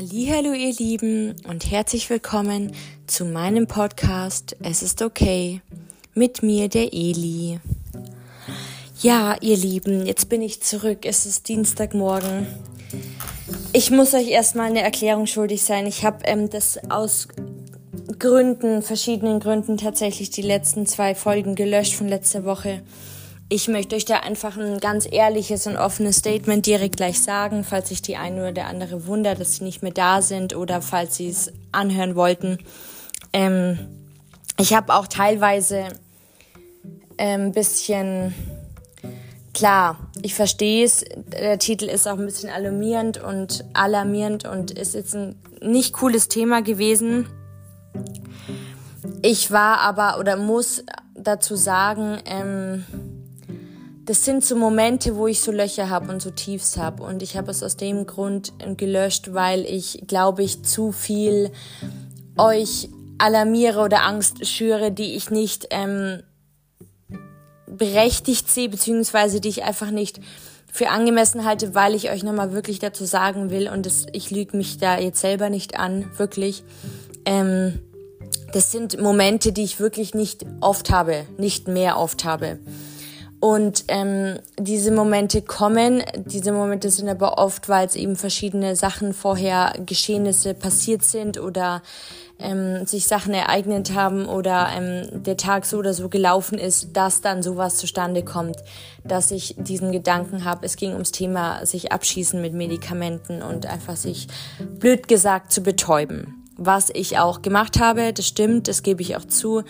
Hallo ihr Lieben und herzlich willkommen zu meinem Podcast Es ist okay mit mir der Eli. Ja, ihr Lieben, jetzt bin ich zurück. Es ist Dienstagmorgen. Ich muss euch erstmal eine Erklärung schuldig sein. Ich habe ähm, das aus Gründen, verschiedenen Gründen tatsächlich die letzten zwei Folgen gelöscht von letzter Woche ich möchte euch da einfach ein ganz ehrliches und offenes Statement direkt gleich sagen, falls sich die eine oder der andere wundert, dass sie nicht mehr da sind oder falls sie es anhören wollten. Ähm, ich habe auch teilweise ein ähm, bisschen klar, ich verstehe es. Der Titel ist auch ein bisschen alarmierend und alarmierend und ist jetzt ein nicht cooles Thema gewesen. Ich war aber oder muss dazu sagen, ähm, das sind so Momente, wo ich so Löcher habe und so Tiefs habe. Und ich habe es aus dem Grund gelöscht, weil ich, glaube ich, zu viel euch alarmiere oder Angst schüre, die ich nicht ähm, berechtigt sehe, beziehungsweise die ich einfach nicht für angemessen halte, weil ich euch nochmal wirklich dazu sagen will, und das, ich lüge mich da jetzt selber nicht an, wirklich. Ähm, das sind Momente, die ich wirklich nicht oft habe, nicht mehr oft habe. Und ähm, diese Momente kommen, diese Momente sind aber oft, weil es eben verschiedene Sachen vorher, Geschehnisse passiert sind oder ähm, sich Sachen ereignet haben oder ähm, der Tag so oder so gelaufen ist, dass dann sowas zustande kommt, dass ich diesen Gedanken habe. Es ging ums Thema sich abschießen mit Medikamenten und einfach sich blöd gesagt zu betäuben. Was ich auch gemacht habe, das stimmt, das gebe ich auch zu.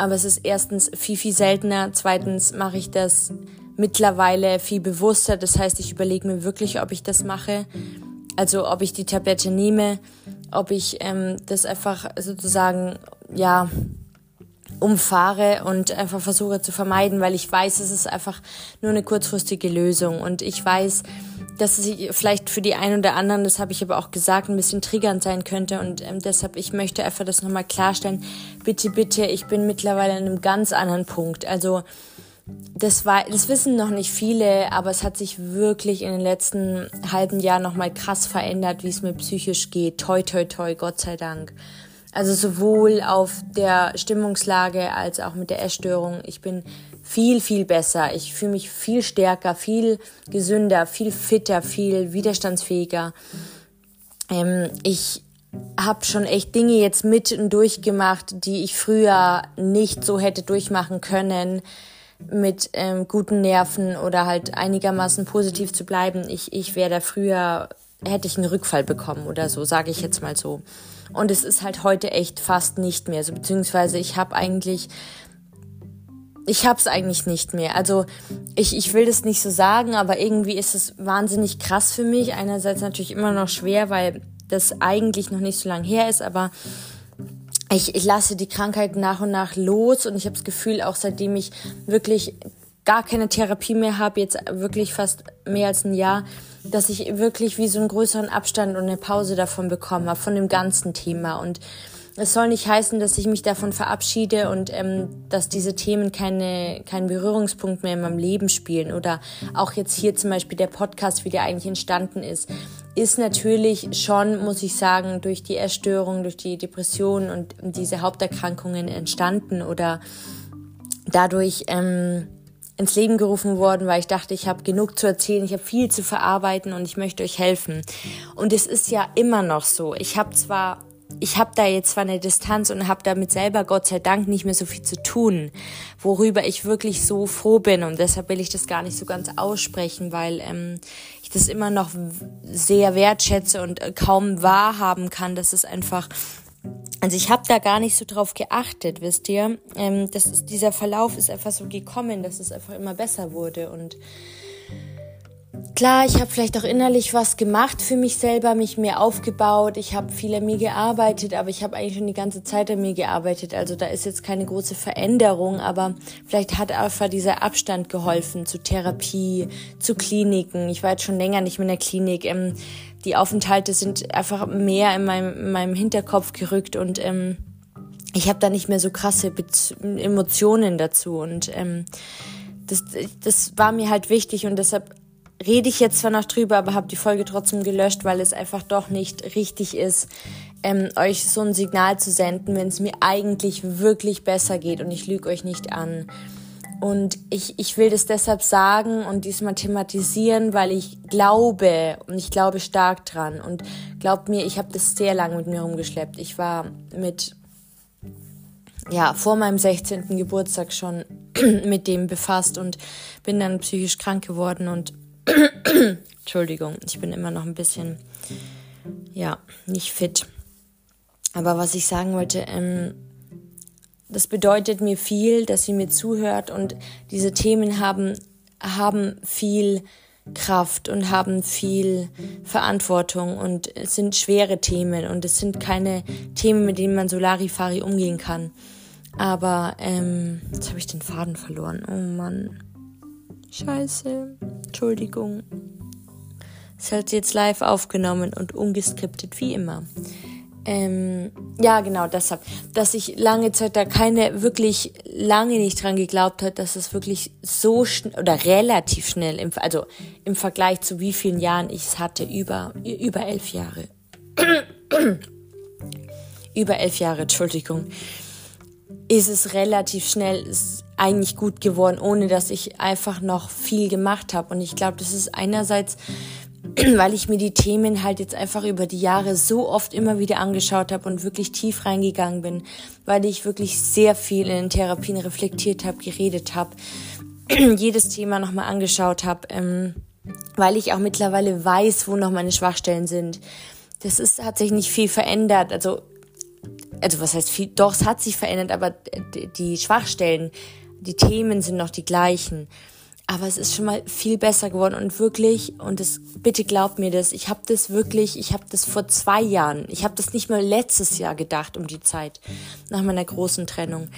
Aber es ist erstens viel, viel seltener. Zweitens mache ich das mittlerweile viel bewusster. Das heißt, ich überlege mir wirklich, ob ich das mache. Also ob ich die Tablette nehme, ob ich ähm, das einfach sozusagen, ja, umfahre und einfach versuche zu vermeiden, weil ich weiß, es ist einfach nur eine kurzfristige Lösung. Und ich weiß, dass es vielleicht für die einen oder anderen, das habe ich aber auch gesagt, ein bisschen triggernd sein könnte. Und ähm, deshalb, ich möchte einfach das nochmal klarstellen. Bitte, bitte, ich bin mittlerweile an einem ganz anderen Punkt. Also das war, das wissen noch nicht viele, aber es hat sich wirklich in den letzten halben Jahren nochmal krass verändert, wie es mir psychisch geht. Toi, toi, toi, Gott sei Dank. Also sowohl auf der Stimmungslage als auch mit der Essstörung. Ich bin viel, viel besser. Ich fühle mich viel stärker, viel gesünder, viel fitter, viel widerstandsfähiger. Ähm, ich habe schon echt Dinge jetzt mit und durchgemacht, die ich früher nicht so hätte durchmachen können mit ähm, guten Nerven oder halt einigermaßen positiv zu bleiben. Ich, ich wäre da früher, hätte ich einen Rückfall bekommen oder so, sage ich jetzt mal so. Und es ist halt heute echt fast nicht mehr so, beziehungsweise ich habe eigentlich ich hab's eigentlich nicht mehr. Also ich, ich will das nicht so sagen, aber irgendwie ist es wahnsinnig krass für mich. Einerseits natürlich immer noch schwer, weil das eigentlich noch nicht so lange her ist, aber ich, ich lasse die Krankheit nach und nach los und ich habe das Gefühl, auch seitdem ich wirklich gar keine Therapie mehr habe, jetzt wirklich fast mehr als ein Jahr, dass ich wirklich wie so einen größeren Abstand und eine Pause davon bekommen habe, von dem ganzen Thema. Und es soll nicht heißen, dass ich mich davon verabschiede und ähm, dass diese Themen keine, keinen Berührungspunkt mehr in meinem Leben spielen. Oder auch jetzt hier zum Beispiel der Podcast, wie der eigentlich entstanden ist, ist natürlich schon, muss ich sagen, durch die Erstörung, durch die Depression und diese Haupterkrankungen entstanden oder dadurch ähm, ins Leben gerufen worden, weil ich dachte, ich habe genug zu erzählen, ich habe viel zu verarbeiten und ich möchte euch helfen. Und es ist ja immer noch so. Ich habe zwar ich habe da jetzt zwar eine Distanz und habe damit selber Gott sei Dank nicht mehr so viel zu tun, worüber ich wirklich so froh bin und deshalb will ich das gar nicht so ganz aussprechen, weil ähm, ich das immer noch sehr wertschätze und äh, kaum wahrhaben kann, dass es einfach also ich habe da gar nicht so drauf geachtet, wisst ihr. Ähm, das ist, dieser Verlauf ist einfach so gekommen, dass es einfach immer besser wurde und Klar, ich habe vielleicht auch innerlich was gemacht für mich selber, mich mehr aufgebaut. Ich habe viel an mir gearbeitet, aber ich habe eigentlich schon die ganze Zeit an mir gearbeitet. Also da ist jetzt keine große Veränderung, aber vielleicht hat einfach dieser Abstand geholfen zu Therapie, zu Kliniken. Ich war jetzt schon länger nicht mehr in der Klinik. Ähm, die Aufenthalte sind einfach mehr in meinem, in meinem Hinterkopf gerückt und ähm, ich habe da nicht mehr so krasse Be Emotionen dazu und ähm, das, das war mir halt wichtig und deshalb rede ich jetzt zwar noch drüber, aber habe die Folge trotzdem gelöscht, weil es einfach doch nicht richtig ist, ähm, euch so ein Signal zu senden, wenn es mir eigentlich wirklich besser geht und ich lüge euch nicht an. Und ich, ich will das deshalb sagen und diesmal thematisieren, weil ich glaube und ich glaube stark dran. Und glaubt mir, ich habe das sehr lange mit mir rumgeschleppt. Ich war mit, ja, vor meinem 16. Geburtstag schon mit dem befasst und bin dann psychisch krank geworden und Entschuldigung, ich bin immer noch ein bisschen, ja, nicht fit. Aber was ich sagen wollte, ähm, das bedeutet mir viel, dass sie mir zuhört und diese Themen haben, haben viel Kraft und haben viel Verantwortung und es sind schwere Themen und es sind keine Themen, mit denen man so Larifari umgehen kann. Aber ähm, jetzt habe ich den Faden verloren. Oh Mann. Scheiße. Entschuldigung. Es hat jetzt live aufgenommen und ungeskriptet wie immer. Ähm, ja, genau, deshalb, dass ich lange Zeit da keine, wirklich lange nicht dran geglaubt hat, dass es wirklich so schnell oder relativ schnell, im, also im Vergleich zu wie vielen Jahren ich es hatte, über, über elf Jahre. über elf Jahre, Entschuldigung, ist es relativ schnell eigentlich gut geworden, ohne dass ich einfach noch viel gemacht habe. Und ich glaube, das ist einerseits weil ich mir die Themen halt jetzt einfach über die Jahre so oft immer wieder angeschaut habe und wirklich tief reingegangen bin, weil ich wirklich sehr viel in den Therapien reflektiert habe, geredet habe, jedes Thema nochmal angeschaut habe, ähm, weil ich auch mittlerweile weiß, wo noch meine Schwachstellen sind. Das ist, hat sich nicht viel verändert. Also, also was heißt viel? Doch, es hat sich verändert, aber die Schwachstellen, die Themen sind noch die gleichen. Aber es ist schon mal viel besser geworden und wirklich, und das, bitte glaubt mir das, ich habe das wirklich, ich habe das vor zwei Jahren, ich habe das nicht mal letztes Jahr gedacht um die Zeit, nach meiner großen Trennung,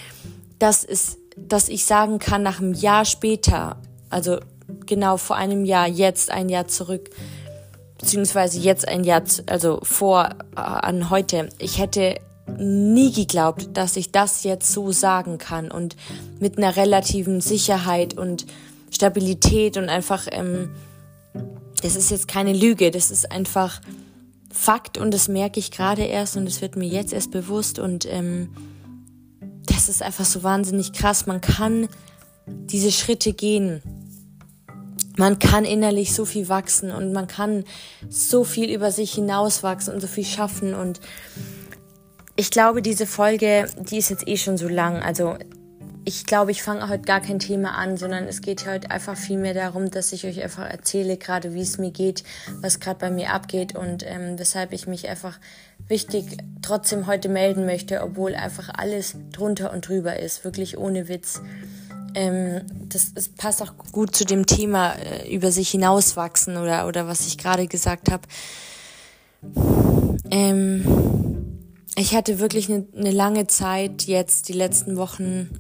dass, es, dass ich sagen kann, nach einem Jahr später, also genau vor einem Jahr, jetzt ein Jahr zurück, beziehungsweise jetzt ein Jahr, also vor äh, an heute, ich hätte nie geglaubt, dass ich das jetzt so sagen kann und mit einer relativen Sicherheit und Stabilität und einfach, ähm, das ist jetzt keine Lüge, das ist einfach Fakt und das merke ich gerade erst und es wird mir jetzt erst bewusst und ähm, das ist einfach so wahnsinnig krass. Man kann diese Schritte gehen. Man kann innerlich so viel wachsen und man kann so viel über sich hinauswachsen und so viel schaffen und ich glaube, diese Folge, die ist jetzt eh schon so lang. Also ich glaube, ich fange heute gar kein Thema an, sondern es geht heute einfach viel mehr darum, dass ich euch einfach erzähle, gerade wie es mir geht, was gerade bei mir abgeht und ähm, weshalb ich mich einfach wichtig trotzdem heute melden möchte, obwohl einfach alles drunter und drüber ist, wirklich ohne Witz. Ähm, das, das passt auch gut zu dem Thema äh, über sich hinauswachsen oder, oder was ich gerade gesagt habe. Ähm, ich hatte wirklich eine, eine lange Zeit jetzt, die letzten Wochen,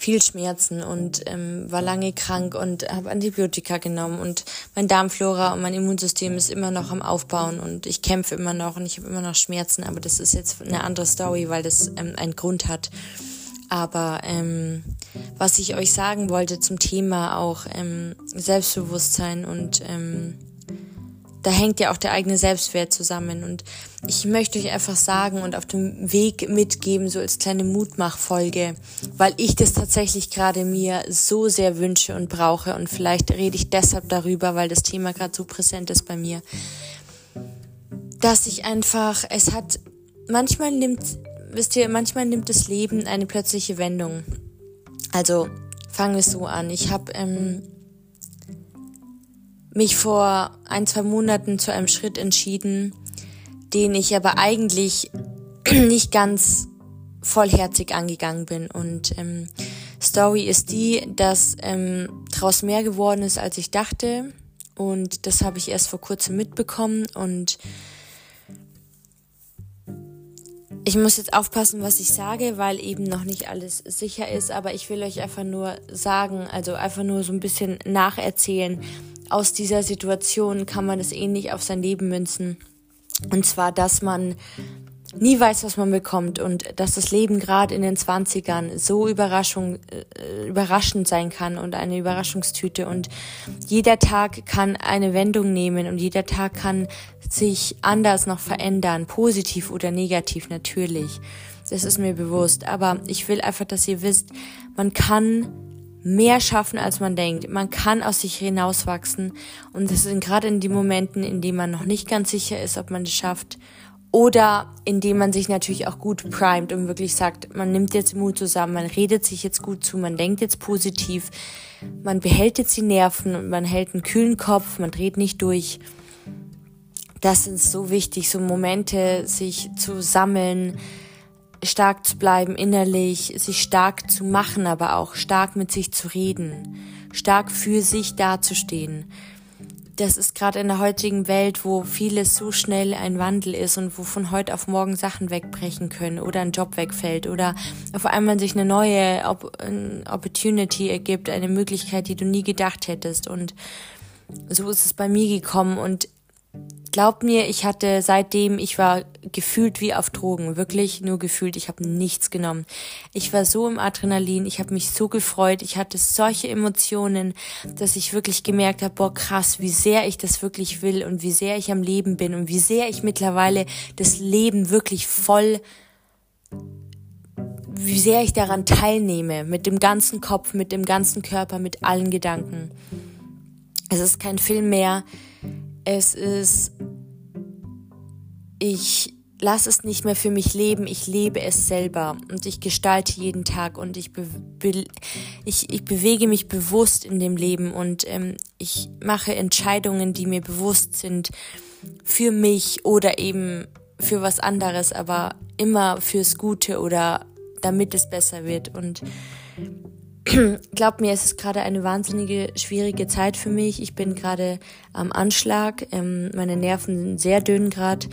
viel Schmerzen und ähm, war lange krank und habe Antibiotika genommen und mein Darmflora und mein Immunsystem ist immer noch am Aufbauen und ich kämpfe immer noch und ich habe immer noch Schmerzen, aber das ist jetzt eine andere Story, weil das ähm, einen Grund hat. Aber ähm, was ich euch sagen wollte zum Thema auch ähm, Selbstbewusstsein und ähm, da hängt ja auch der eigene Selbstwert zusammen. Und ich möchte euch einfach sagen und auf dem Weg mitgeben, so als kleine Mutmachfolge, weil ich das tatsächlich gerade mir so sehr wünsche und brauche. Und vielleicht rede ich deshalb darüber, weil das Thema gerade so präsent ist bei mir. Dass ich einfach, es hat, manchmal nimmt, wisst ihr, manchmal nimmt das Leben eine plötzliche Wendung. Also fangen wir so an. Ich habe ähm, mich vor ein, zwei Monaten zu einem Schritt entschieden, den ich aber eigentlich nicht ganz vollherzig angegangen bin. Und ähm, Story ist die, dass ähm, daraus mehr geworden ist, als ich dachte. Und das habe ich erst vor kurzem mitbekommen. Und ich muss jetzt aufpassen, was ich sage, weil eben noch nicht alles sicher ist. Aber ich will euch einfach nur sagen, also einfach nur so ein bisschen nacherzählen, aus dieser Situation kann man es ähnlich auf sein Leben münzen. Und zwar, dass man nie weiß, was man bekommt und dass das Leben gerade in den Zwanzigern so Überraschung, äh, überraschend sein kann und eine Überraschungstüte und jeder Tag kann eine Wendung nehmen und jeder Tag kann sich anders noch verändern, positiv oder negativ natürlich. Das ist mir bewusst, aber ich will einfach, dass ihr wisst, man kann mehr schaffen, als man denkt. Man kann aus sich hinauswachsen und das sind gerade in den Momenten, in denen man noch nicht ganz sicher ist, ob man es schafft oder indem man sich natürlich auch gut primet und wirklich sagt, man nimmt jetzt Mut zusammen, man redet sich jetzt gut zu, man denkt jetzt positiv, man behält jetzt die Nerven und man hält einen kühlen Kopf, man dreht nicht durch. Das ist so wichtig, so Momente sich zu sammeln, stark zu bleiben innerlich, sich stark zu machen, aber auch stark mit sich zu reden, stark für sich dazustehen das ist gerade in der heutigen Welt, wo vieles so schnell ein Wandel ist und wo von heute auf morgen Sachen wegbrechen können oder ein Job wegfällt oder auf einmal sich eine neue Opportunity ergibt, eine Möglichkeit, die du nie gedacht hättest. Und so ist es bei mir gekommen und Glaubt mir, ich hatte seitdem, ich war gefühlt wie auf Drogen, wirklich nur gefühlt, ich habe nichts genommen. Ich war so im Adrenalin, ich habe mich so gefreut, ich hatte solche Emotionen, dass ich wirklich gemerkt habe, boah krass, wie sehr ich das wirklich will und wie sehr ich am Leben bin und wie sehr ich mittlerweile das Leben wirklich voll wie sehr ich daran teilnehme, mit dem ganzen Kopf, mit dem ganzen Körper, mit allen Gedanken. Es ist kein Film mehr, es ist, ich lasse es nicht mehr für mich leben, ich lebe es selber und ich gestalte jeden Tag und ich, be be ich, ich bewege mich bewusst in dem Leben und ähm, ich mache Entscheidungen, die mir bewusst sind für mich oder eben für was anderes, aber immer fürs Gute oder damit es besser wird und Glaubt mir, es ist gerade eine wahnsinnige, schwierige Zeit für mich. Ich bin gerade am Anschlag. Ähm, meine Nerven sind sehr dünn gerade.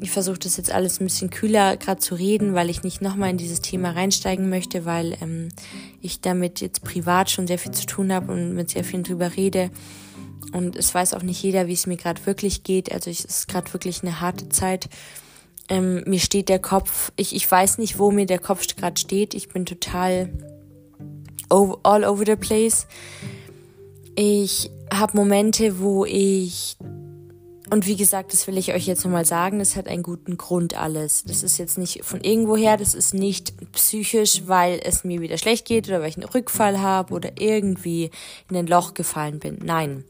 Ich versuche das jetzt alles ein bisschen kühler gerade zu reden, weil ich nicht nochmal in dieses Thema reinsteigen möchte, weil ähm, ich damit jetzt privat schon sehr viel zu tun habe und mit sehr vielen drüber rede. Und es weiß auch nicht jeder, wie es mir gerade wirklich geht. Also es ist gerade wirklich eine harte Zeit. Ähm, mir steht der Kopf, ich, ich weiß nicht, wo mir der Kopf gerade steht. Ich bin total all over the place. Ich habe Momente, wo ich und wie gesagt, das will ich euch jetzt nochmal sagen, das hat einen guten Grund alles. Das ist jetzt nicht von irgendwoher, das ist nicht psychisch, weil es mir wieder schlecht geht oder weil ich einen Rückfall habe oder irgendwie in ein Loch gefallen bin. Nein,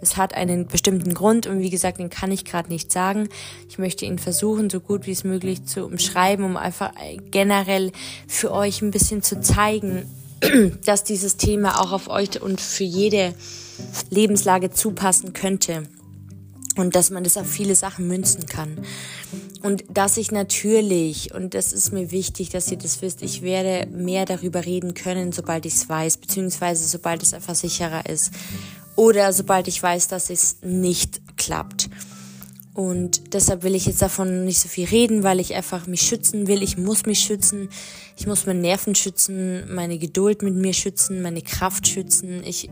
das hat einen bestimmten Grund und wie gesagt, den kann ich gerade nicht sagen. Ich möchte ihn versuchen, so gut wie es möglich zu umschreiben, um einfach generell für euch ein bisschen zu zeigen, dass dieses Thema auch auf euch und für jede Lebenslage zupassen könnte und dass man das auf viele Sachen münzen kann. Und dass ich natürlich, und das ist mir wichtig, dass ihr das wisst, ich werde mehr darüber reden können, sobald ich es weiß, beziehungsweise sobald es einfach sicherer ist. Oder sobald ich weiß, dass es nicht klappt. Und deshalb will ich jetzt davon nicht so viel reden, weil ich einfach mich schützen will. Ich muss mich schützen. Ich muss meine Nerven schützen, meine Geduld mit mir schützen, meine Kraft schützen. Ich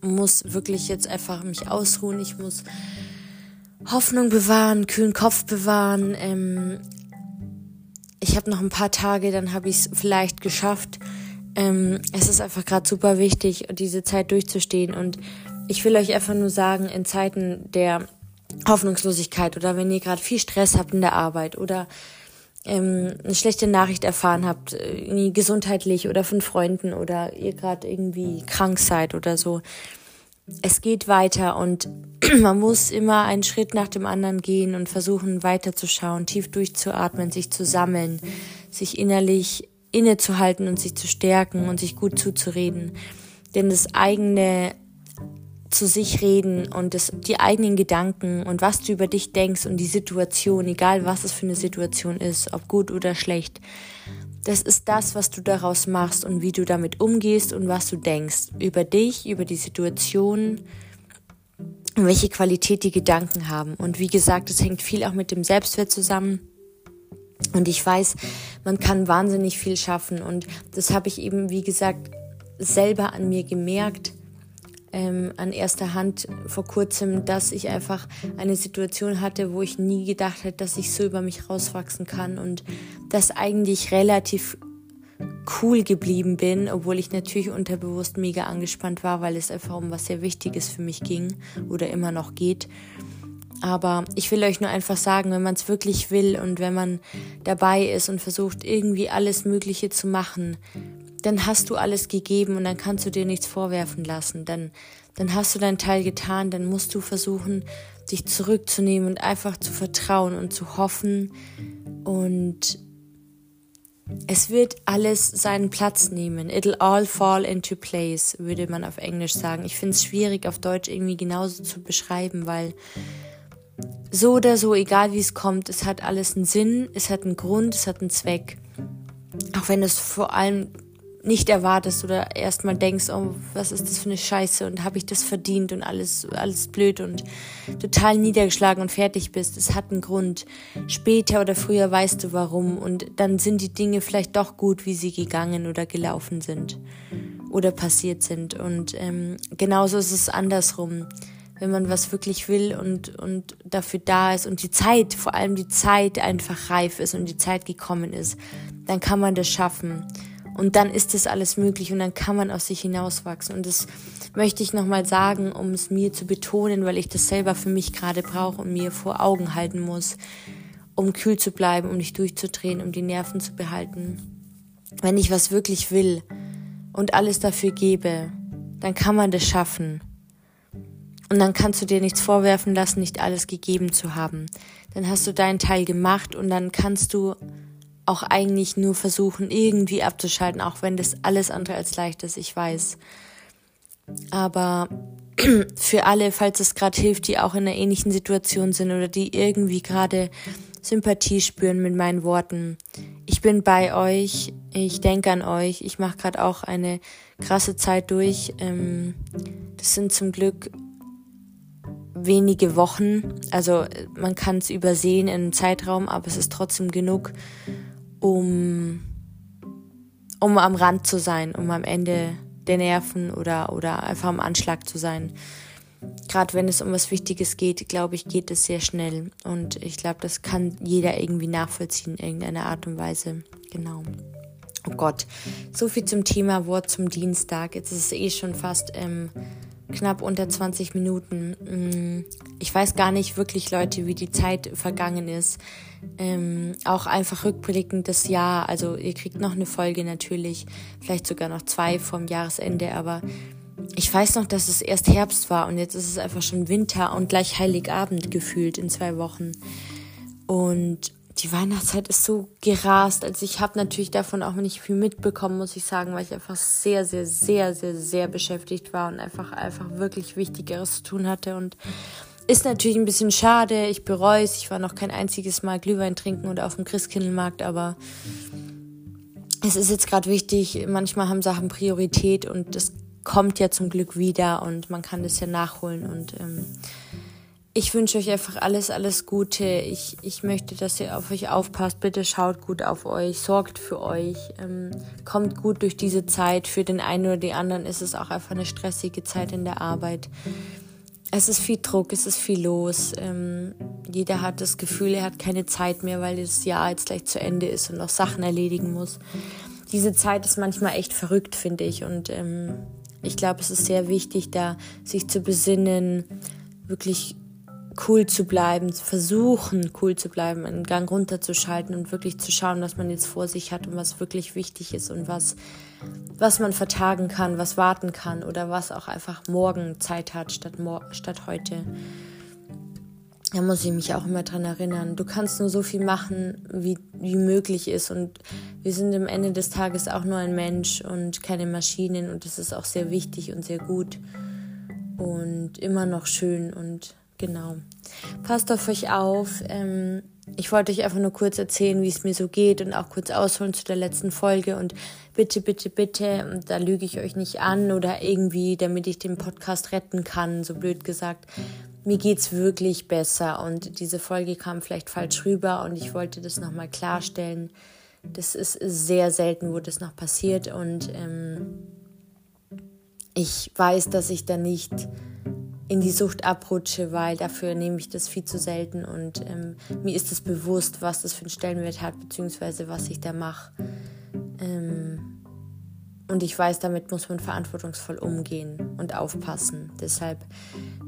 muss wirklich jetzt einfach mich ausruhen. Ich muss Hoffnung bewahren, kühlen Kopf bewahren. Ähm, ich habe noch ein paar Tage, dann habe ich es vielleicht geschafft. Ähm, es ist einfach gerade super wichtig, diese Zeit durchzustehen. Und ich will euch einfach nur sagen, in Zeiten der Hoffnungslosigkeit oder wenn ihr gerade viel Stress habt in der Arbeit oder ähm, eine schlechte Nachricht erfahren habt, irgendwie gesundheitlich oder von Freunden oder ihr gerade irgendwie krank seid oder so. Es geht weiter und man muss immer einen Schritt nach dem anderen gehen und versuchen weiterzuschauen, tief durchzuatmen, sich zu sammeln, sich innerlich innezuhalten und sich zu stärken und sich gut zuzureden. Denn das eigene zu sich reden und das, die eigenen Gedanken und was du über dich denkst und die Situation, egal was es für eine Situation ist, ob gut oder schlecht, das ist das, was du daraus machst und wie du damit umgehst und was du denkst über dich, über die Situation und welche Qualität die Gedanken haben. Und wie gesagt, es hängt viel auch mit dem Selbstwert zusammen. Und ich weiß, man kann wahnsinnig viel schaffen. Und das habe ich eben, wie gesagt, selber an mir gemerkt ähm, an erster Hand vor kurzem, dass ich einfach eine Situation hatte, wo ich nie gedacht hätte, dass ich so über mich rauswachsen kann und das eigentlich relativ cool geblieben bin, obwohl ich natürlich unterbewusst mega angespannt war, weil es einfach um was sehr Wichtiges für mich ging oder immer noch geht. Aber ich will euch nur einfach sagen, wenn man es wirklich will und wenn man dabei ist und versucht, irgendwie alles Mögliche zu machen, dann hast du alles gegeben und dann kannst du dir nichts vorwerfen lassen. Dann, dann hast du deinen Teil getan, dann musst du versuchen, dich zurückzunehmen und einfach zu vertrauen und zu hoffen. Und es wird alles seinen Platz nehmen. It'll all fall into place, würde man auf Englisch sagen. Ich finde es schwierig, auf Deutsch irgendwie genauso zu beschreiben, weil so oder so, egal wie es kommt, es hat alles einen Sinn, es hat einen Grund, es hat einen Zweck. Auch wenn es vor allem nicht erwartest oder erstmal denkst, oh, was ist das für eine Scheiße und habe ich das verdient und alles, alles blöd und total niedergeschlagen und fertig bist. Es hat einen Grund. Später oder früher weißt du warum und dann sind die Dinge vielleicht doch gut, wie sie gegangen oder gelaufen sind oder passiert sind. Und ähm, genauso ist es andersrum. Wenn man was wirklich will und, und dafür da ist und die Zeit, vor allem die Zeit einfach reif ist und die Zeit gekommen ist, dann kann man das schaffen. Und dann ist das alles möglich und dann kann man aus sich hinauswachsen. Und das möchte ich nochmal sagen, um es mir zu betonen, weil ich das selber für mich gerade brauche und mir vor Augen halten muss, um kühl zu bleiben, um nicht durchzudrehen, um die Nerven zu behalten. Wenn ich was wirklich will und alles dafür gebe, dann kann man das schaffen. Und dann kannst du dir nichts vorwerfen lassen, nicht alles gegeben zu haben. Dann hast du deinen Teil gemacht und dann kannst du auch eigentlich nur versuchen, irgendwie abzuschalten, auch wenn das alles andere als leicht ist, ich weiß. Aber für alle, falls es gerade hilft, die auch in einer ähnlichen Situation sind oder die irgendwie gerade Sympathie spüren mit meinen Worten. Ich bin bei euch, ich denke an euch, ich mache gerade auch eine krasse Zeit durch. Ähm, das sind zum Glück wenige Wochen, also man kann es übersehen in einem Zeitraum, aber es ist trotzdem genug, um, um am Rand zu sein, um am Ende der Nerven oder, oder einfach am Anschlag zu sein. Gerade wenn es um was Wichtiges geht, glaube ich, geht es sehr schnell. Und ich glaube, das kann jeder irgendwie nachvollziehen in irgendeiner Art und Weise. Genau. Oh Gott, so viel zum Thema Wort zum Dienstag. Jetzt ist es eh schon fast ähm, knapp unter 20 Minuten. Mm, ich weiß gar nicht wirklich, Leute, wie die Zeit vergangen ist. Ähm, auch einfach rückblickend das Jahr. Also ihr kriegt noch eine Folge natürlich, vielleicht sogar noch zwei vom Jahresende, aber ich weiß noch, dass es erst Herbst war und jetzt ist es einfach schon Winter und gleich Heiligabend gefühlt in zwei Wochen. Und die Weihnachtszeit ist so gerast. Also ich habe natürlich davon auch nicht viel mitbekommen, muss ich sagen, weil ich einfach sehr, sehr, sehr, sehr, sehr beschäftigt war und einfach, einfach wirklich Wichtigeres zu tun hatte. Und ist natürlich ein bisschen schade. Ich bereue es. Ich war noch kein einziges Mal Glühwein trinken oder auf dem Christkindlmarkt, aber es ist jetzt gerade wichtig. Manchmal haben Sachen Priorität und das kommt ja zum Glück wieder und man kann das ja nachholen und ähm, ich wünsche euch einfach alles, alles Gute. Ich, ich möchte, dass ihr auf euch aufpasst. Bitte schaut gut auf euch, sorgt für euch, ähm, kommt gut durch diese Zeit. Für den einen oder die anderen ist es auch einfach eine stressige Zeit in der Arbeit. Es ist viel Druck, es ist viel los. Ähm, jeder hat das Gefühl, er hat keine Zeit mehr, weil das Jahr jetzt gleich zu Ende ist und noch Sachen erledigen muss. Diese Zeit ist manchmal echt verrückt, finde ich. Und ähm, ich glaube, es ist sehr wichtig, da sich zu besinnen, wirklich cool zu bleiben, zu versuchen, cool zu bleiben, einen Gang runterzuschalten und wirklich zu schauen, was man jetzt vor sich hat und was wirklich wichtig ist und was, was man vertagen kann, was warten kann oder was auch einfach morgen Zeit hat statt, statt heute. Da muss ich mich auch immer dran erinnern. Du kannst nur so viel machen, wie, wie möglich ist. Und wir sind am Ende des Tages auch nur ein Mensch und keine Maschinen. Und das ist auch sehr wichtig und sehr gut. Und immer noch schön und Genau. Passt auf euch auf. Ähm, ich wollte euch einfach nur kurz erzählen, wie es mir so geht und auch kurz ausholen zu der letzten Folge. Und bitte, bitte, bitte, und da lüge ich euch nicht an oder irgendwie, damit ich den Podcast retten kann, so blöd gesagt. Mir geht's wirklich besser und diese Folge kam vielleicht falsch rüber und ich wollte das nochmal klarstellen. Das ist sehr selten, wo das noch passiert und ähm, ich weiß, dass ich da nicht in die Sucht abrutsche, weil dafür nehme ich das viel zu selten und ähm, mir ist es bewusst, was das für einen Stellenwert hat, beziehungsweise was ich da mache. Ähm, und ich weiß, damit muss man verantwortungsvoll umgehen und aufpassen. Deshalb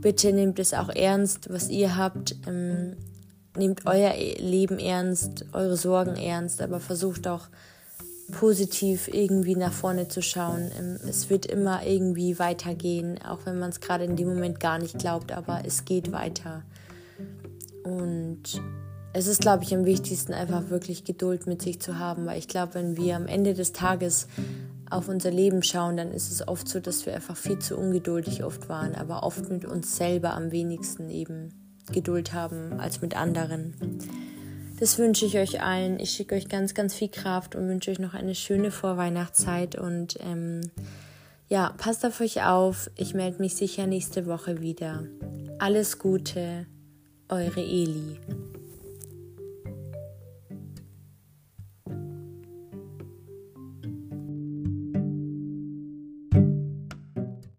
bitte nehmt es auch ernst, was ihr habt. Ähm, nehmt euer Leben ernst, eure Sorgen ernst, aber versucht auch positiv irgendwie nach vorne zu schauen. Ähm, es wird immer irgendwie weitergehen, auch wenn man es gerade in dem Moment gar nicht glaubt, aber es geht weiter. Und es ist, glaube ich, am wichtigsten, einfach wirklich Geduld mit sich zu haben, weil ich glaube, wenn wir am Ende des Tages auf unser Leben schauen, dann ist es oft so, dass wir einfach viel zu ungeduldig oft waren, aber oft mit uns selber am wenigsten eben Geduld haben als mit anderen. Das wünsche ich euch allen. Ich schicke euch ganz, ganz viel Kraft und wünsche euch noch eine schöne Vorweihnachtszeit. Und ähm, ja, passt auf euch auf. Ich melde mich sicher nächste Woche wieder. Alles Gute, eure Eli.